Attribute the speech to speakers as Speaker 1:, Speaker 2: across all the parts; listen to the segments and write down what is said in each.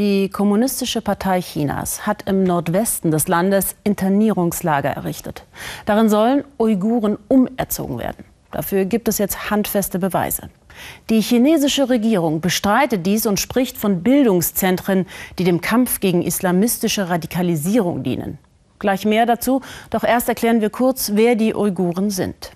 Speaker 1: Die Kommunistische Partei Chinas hat im Nordwesten des Landes Internierungslager errichtet. Darin sollen Uiguren umerzogen werden. Dafür gibt es jetzt handfeste Beweise. Die chinesische Regierung bestreitet dies und spricht von Bildungszentren, die dem Kampf gegen islamistische Radikalisierung dienen. Gleich mehr dazu, doch erst erklären wir kurz, wer die Uiguren sind.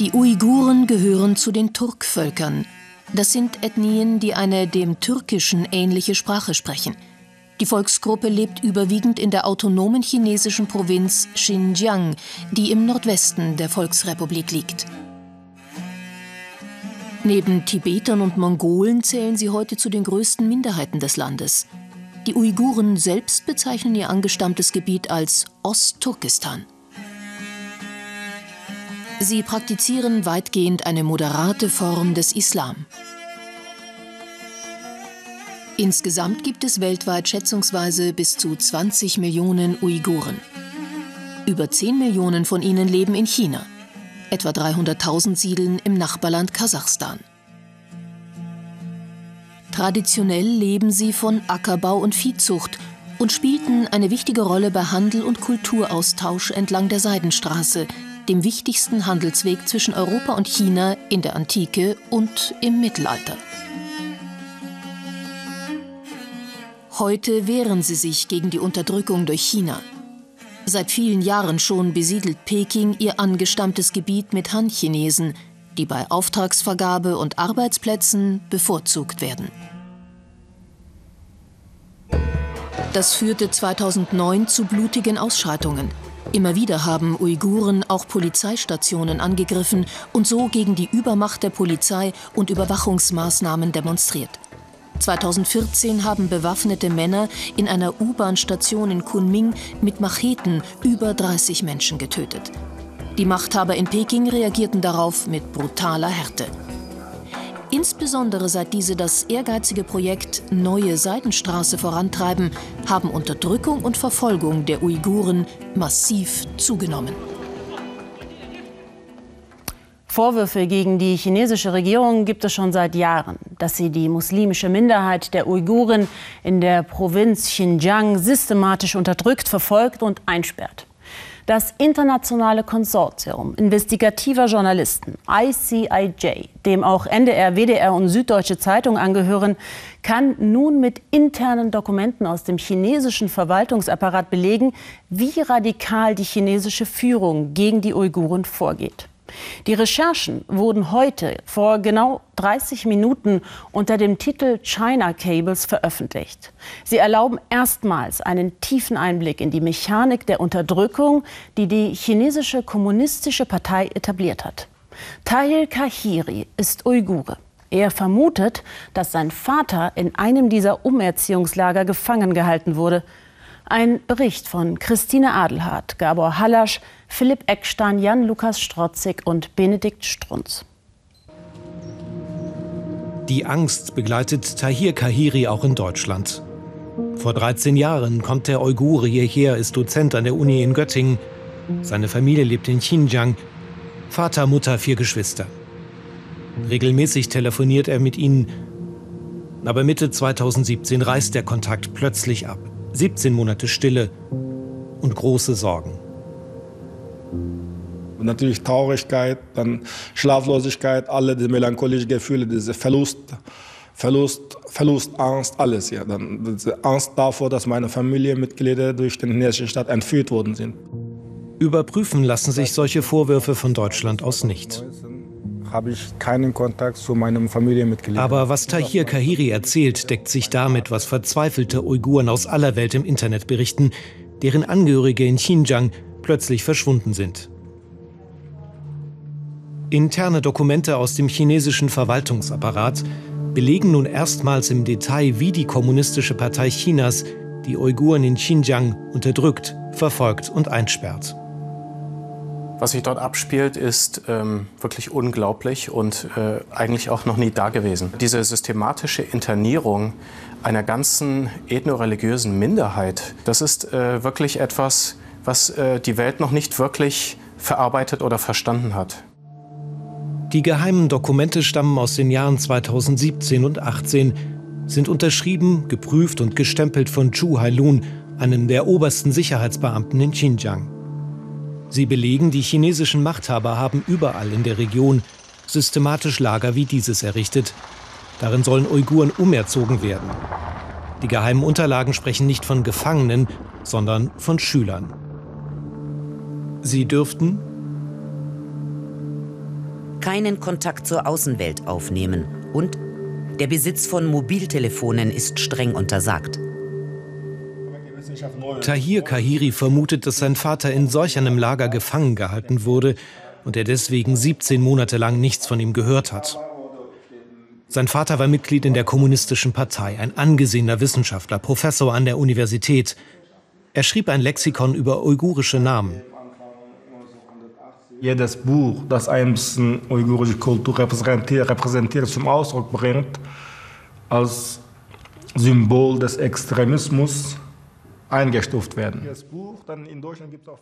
Speaker 2: Die Uiguren gehören zu den Turkvölkern. Das sind Ethnien, die eine dem Türkischen ähnliche Sprache sprechen. Die Volksgruppe lebt überwiegend in der autonomen chinesischen Provinz Xinjiang, die im Nordwesten der Volksrepublik liegt. Neben Tibetern und Mongolen zählen sie heute zu den größten Minderheiten des Landes. Die Uiguren selbst bezeichnen ihr angestammtes Gebiet als Ostturkestan. Sie praktizieren weitgehend eine moderate Form des Islam. Insgesamt gibt es weltweit schätzungsweise bis zu 20 Millionen Uiguren. Über 10 Millionen von ihnen leben in China. Etwa 300.000 siedeln im Nachbarland Kasachstan. Traditionell leben sie von Ackerbau und Viehzucht und spielten eine wichtige Rolle bei Handel und Kulturaustausch entlang der Seidenstraße, dem wichtigsten Handelsweg zwischen Europa und China in der Antike und im Mittelalter. Heute wehren sie sich gegen die Unterdrückung durch China. Seit vielen Jahren schon besiedelt Peking ihr angestammtes Gebiet mit Han-Chinesen, die bei Auftragsvergabe und Arbeitsplätzen bevorzugt werden. Das führte 2009 zu blutigen Ausschreitungen. Immer wieder haben Uiguren auch Polizeistationen angegriffen und so gegen die Übermacht der Polizei und Überwachungsmaßnahmen demonstriert. 2014 haben bewaffnete Männer in einer U-Bahn-Station in Kunming mit Macheten über 30 Menschen getötet. Die Machthaber in Peking reagierten darauf mit brutaler Härte. Insbesondere seit diese das ehrgeizige Projekt Neue Seidenstraße vorantreiben, haben Unterdrückung und Verfolgung der Uiguren massiv zugenommen.
Speaker 1: Vorwürfe gegen die chinesische Regierung gibt es schon seit Jahren, dass sie die muslimische Minderheit der Uiguren in der Provinz Xinjiang systematisch unterdrückt, verfolgt und einsperrt. Das internationale Konsortium investigativer Journalisten ICIJ, dem auch NDR, WDR und Süddeutsche Zeitung angehören, kann nun mit internen Dokumenten aus dem chinesischen Verwaltungsapparat belegen, wie radikal die chinesische Führung gegen die Uiguren vorgeht. Die Recherchen wurden heute vor genau 30 Minuten unter dem Titel China Cables veröffentlicht. Sie erlauben erstmals einen tiefen Einblick in die Mechanik der Unterdrückung, die die chinesische kommunistische Partei etabliert hat. Tahir Kahiri ist Uigure. Er vermutet, dass sein Vater in einem dieser Umerziehungslager gefangen gehalten wurde. Ein Bericht von Christine Adelhardt, Gabor Hallasch, Philipp Eckstein, Jan-Lukas Strotzig und Benedikt Strunz.
Speaker 3: Die Angst begleitet Tahir Kahiri auch in Deutschland. Vor 13 Jahren kommt der Uigure hierher, ist Dozent an der Uni in Göttingen. Seine Familie lebt in Xinjiang. Vater, Mutter, vier Geschwister. Regelmäßig telefoniert er mit ihnen. Aber Mitte 2017 reißt der Kontakt plötzlich ab. 17 Monate Stille und große Sorgen.
Speaker 4: Natürlich Traurigkeit, dann Schlaflosigkeit, alle die melancholischen Gefühle, diese Verlust, Verlust, Verlust, Angst, alles. Ja. Dann diese Angst davor, dass meine Familienmitglieder durch den chinesischen Staat entführt worden sind.
Speaker 3: Überprüfen lassen sich solche Vorwürfe von Deutschland aus nicht
Speaker 4: habe ich keinen Kontakt zu meinem Familienmitglied.
Speaker 3: Aber was Tahir Kahiri erzählt, deckt sich damit, was verzweifelte Uiguren aus aller Welt im Internet berichten, deren Angehörige in Xinjiang plötzlich verschwunden sind. Interne Dokumente aus dem chinesischen Verwaltungsapparat belegen nun erstmals im Detail, wie die Kommunistische Partei Chinas die Uiguren in Xinjiang unterdrückt, verfolgt und einsperrt.
Speaker 5: Was sich dort abspielt, ist ähm, wirklich unglaublich und äh, eigentlich auch noch nie dagewesen. Diese systematische Internierung einer ganzen ethnoreligiösen Minderheit, das ist äh, wirklich etwas, was äh, die Welt noch nicht wirklich verarbeitet oder verstanden hat.
Speaker 3: Die geheimen Dokumente stammen aus den Jahren 2017 und 2018. sind unterschrieben, geprüft und gestempelt von Chu Hailun, einem der obersten Sicherheitsbeamten in Xinjiang. Sie belegen, die chinesischen Machthaber haben überall in der Region systematisch Lager wie dieses errichtet. Darin sollen Uiguren umerzogen werden. Die geheimen Unterlagen sprechen nicht von Gefangenen, sondern von Schülern. Sie dürften
Speaker 6: keinen Kontakt zur Außenwelt aufnehmen und der Besitz von Mobiltelefonen ist streng untersagt.
Speaker 3: Tahir Kahiri vermutet, dass sein Vater in solch einem Lager gefangen gehalten wurde und er deswegen 17 Monate lang nichts von ihm gehört hat. Sein Vater war Mitglied in der Kommunistischen Partei, ein angesehener Wissenschaftler, Professor an der Universität. Er schrieb ein Lexikon über uigurische Namen.
Speaker 4: Jedes Buch, das ein bisschen uigurische Kultur repräsentiert, repräsentiert, zum Ausdruck bringt, als Symbol des Extremismus, eingestuft werden.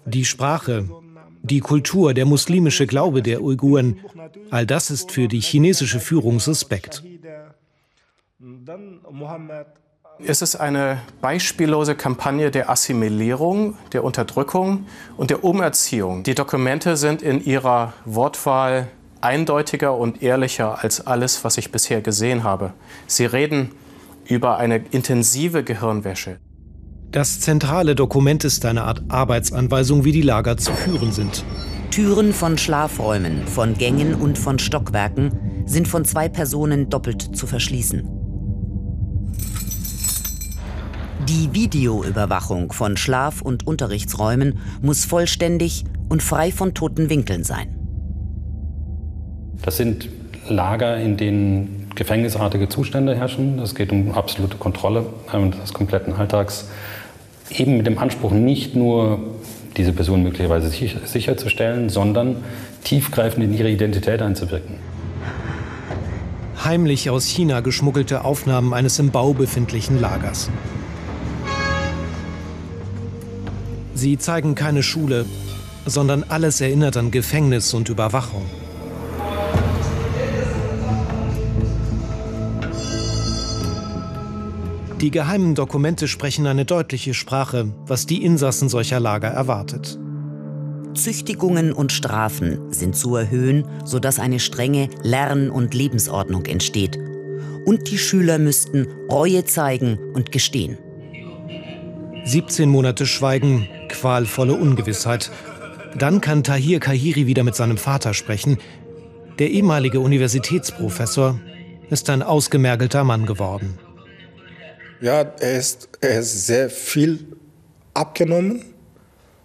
Speaker 3: Die Sprache, die Kultur, der muslimische Glaube der Uiguren, all das ist für die chinesische Führung suspekt.
Speaker 5: Es ist eine beispiellose Kampagne der Assimilierung, der Unterdrückung und der Umerziehung. Die Dokumente sind in ihrer Wortwahl eindeutiger und ehrlicher als alles, was ich bisher gesehen habe. Sie reden über eine intensive Gehirnwäsche.
Speaker 3: Das zentrale Dokument ist eine Art Arbeitsanweisung, wie die Lager zu führen sind.
Speaker 6: Türen von Schlafräumen, von Gängen und von Stockwerken sind von zwei Personen doppelt zu verschließen. Die Videoüberwachung von Schlaf- und Unterrichtsräumen muss vollständig und frei von toten Winkeln sein.
Speaker 7: Das sind Lager, in denen gefängnisartige Zustände herrschen. Es geht um absolute Kontrolle des kompletten Alltags eben mit dem Anspruch, nicht nur diese Person möglicherweise sicherzustellen, sondern tiefgreifend in ihre Identität einzuwirken.
Speaker 3: Heimlich aus China geschmuggelte Aufnahmen eines im Bau befindlichen Lagers. Sie zeigen keine Schule, sondern alles erinnert an Gefängnis und Überwachung. Die geheimen Dokumente sprechen eine deutliche Sprache, was die Insassen solcher Lager erwartet.
Speaker 6: Züchtigungen und Strafen sind zu erhöhen, sodass eine strenge Lern- und Lebensordnung entsteht. Und die Schüler müssten Reue zeigen und gestehen.
Speaker 3: 17 Monate Schweigen, qualvolle Ungewissheit. Dann kann Tahir Kahiri wieder mit seinem Vater sprechen. Der ehemalige Universitätsprofessor ist ein ausgemergelter Mann geworden.
Speaker 4: Ja, er ist, er ist sehr viel abgenommen.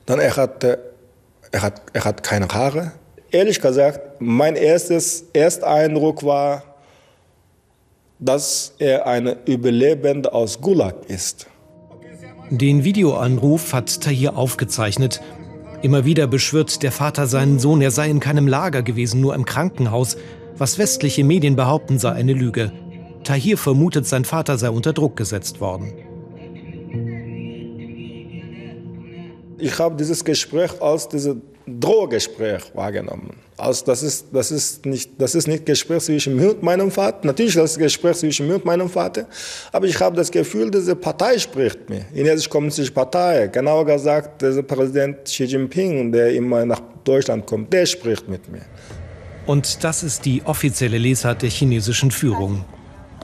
Speaker 4: Dann er hat, er hat, er hat keine Haare. Ehrlich gesagt, mein erstes Ersteindruck war, dass er ein Überlebender aus Gulag ist.
Speaker 3: Den Videoanruf hat Tahir aufgezeichnet. Immer wieder beschwört der Vater seinen Sohn, er sei in keinem Lager gewesen, nur im Krankenhaus. Was westliche Medien behaupten, sei eine Lüge. Tahir vermutet, sein Vater sei unter Druck gesetzt worden.
Speaker 4: Ich habe dieses Gespräch als dieses Drohgespräch wahrgenommen. Also das ist, das ist nicht das ist nicht Gespräch zwischen mir und meinem Vater. Natürlich das ist Gespräch zwischen mir und meinem Vater. Aber ich habe das Gefühl, diese Partei spricht mir. Die Chinesische Kommunistische Partei, genauer gesagt, der Präsident Xi Jinping, der immer nach Deutschland kommt, der spricht mit mir.
Speaker 3: Und das ist die offizielle Lesart der chinesischen Führung.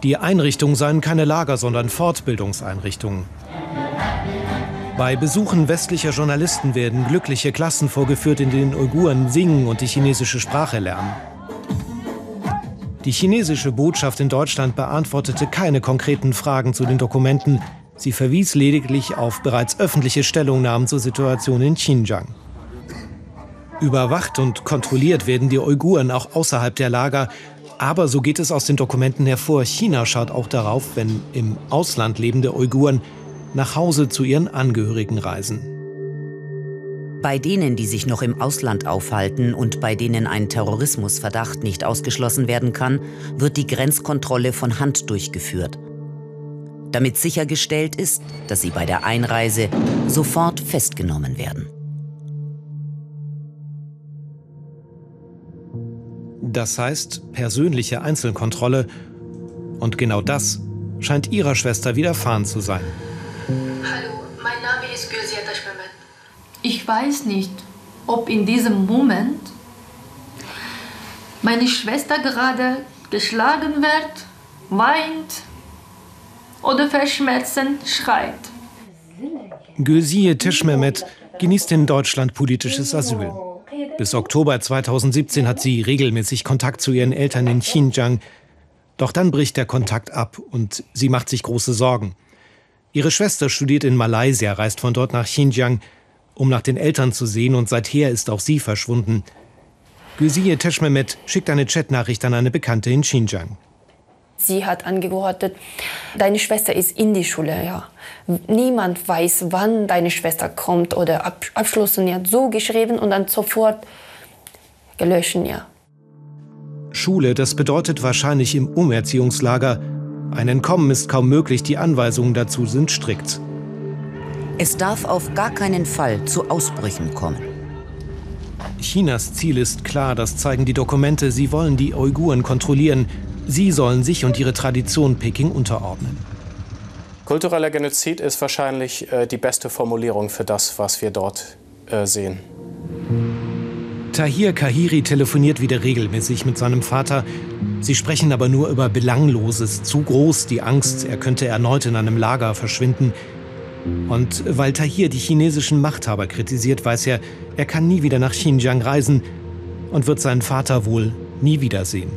Speaker 3: Die Einrichtungen seien keine Lager, sondern Fortbildungseinrichtungen. Bei Besuchen westlicher Journalisten werden glückliche Klassen vorgeführt, in denen Uiguren singen und die chinesische Sprache lernen. Die chinesische Botschaft in Deutschland beantwortete keine konkreten Fragen zu den Dokumenten. Sie verwies lediglich auf bereits öffentliche Stellungnahmen zur Situation in Xinjiang. Überwacht und kontrolliert werden die Uiguren auch außerhalb der Lager, aber so geht es aus den Dokumenten hervor, China schaut auch darauf, wenn im Ausland lebende Uiguren nach Hause zu ihren Angehörigen reisen.
Speaker 6: Bei denen, die sich noch im Ausland aufhalten und bei denen ein Terrorismusverdacht nicht ausgeschlossen werden kann, wird die Grenzkontrolle von Hand durchgeführt. Damit sichergestellt ist, dass sie bei der Einreise sofort festgenommen werden.
Speaker 3: Das heißt persönliche Einzelkontrolle. Und genau das scheint ihrer Schwester widerfahren zu sein.
Speaker 8: Hallo, mein Name ist Gülsия Taşmehmet.
Speaker 9: Ich weiß nicht, ob in diesem Moment meine Schwester gerade geschlagen wird, weint oder verschmerzend schreit.
Speaker 3: Gülsiye Tischmehmet genießt in Deutschland politisches Asyl. Bis Oktober 2017 hat sie regelmäßig Kontakt zu ihren Eltern in Xinjiang. Doch dann bricht der Kontakt ab und sie macht sich große Sorgen. Ihre Schwester studiert in Malaysia, reist von dort nach Xinjiang, um nach den Eltern zu sehen und seither ist auch sie verschwunden. Gülsiye Teschmemet schickt eine Chatnachricht an eine Bekannte in Xinjiang.
Speaker 10: Sie hat angeordnet, deine Schwester ist in die Schule, ja. Niemand weiß, wann deine Schwester kommt oder ab, abschlossen, ja, so geschrieben und dann sofort gelöschen, ja.
Speaker 3: Schule, das bedeutet wahrscheinlich im Umerziehungslager. Ein Entkommen ist kaum möglich, die Anweisungen dazu sind strikt.
Speaker 6: Es darf auf gar keinen Fall zu Ausbrüchen kommen.
Speaker 3: Chinas Ziel ist klar, das zeigen die Dokumente. Sie wollen die Uiguren kontrollieren. Sie sollen sich und ihre Tradition Peking unterordnen.
Speaker 5: Kultureller Genozid ist wahrscheinlich äh, die beste Formulierung für das, was wir dort äh, sehen.
Speaker 3: Tahir Kahiri telefoniert wieder regelmäßig mit seinem Vater. Sie sprechen aber nur über Belangloses. Zu groß die Angst, er könnte erneut in einem Lager verschwinden. Und weil Tahir die chinesischen Machthaber kritisiert, weiß er, er kann nie wieder nach Xinjiang reisen und wird seinen Vater wohl nie wiedersehen.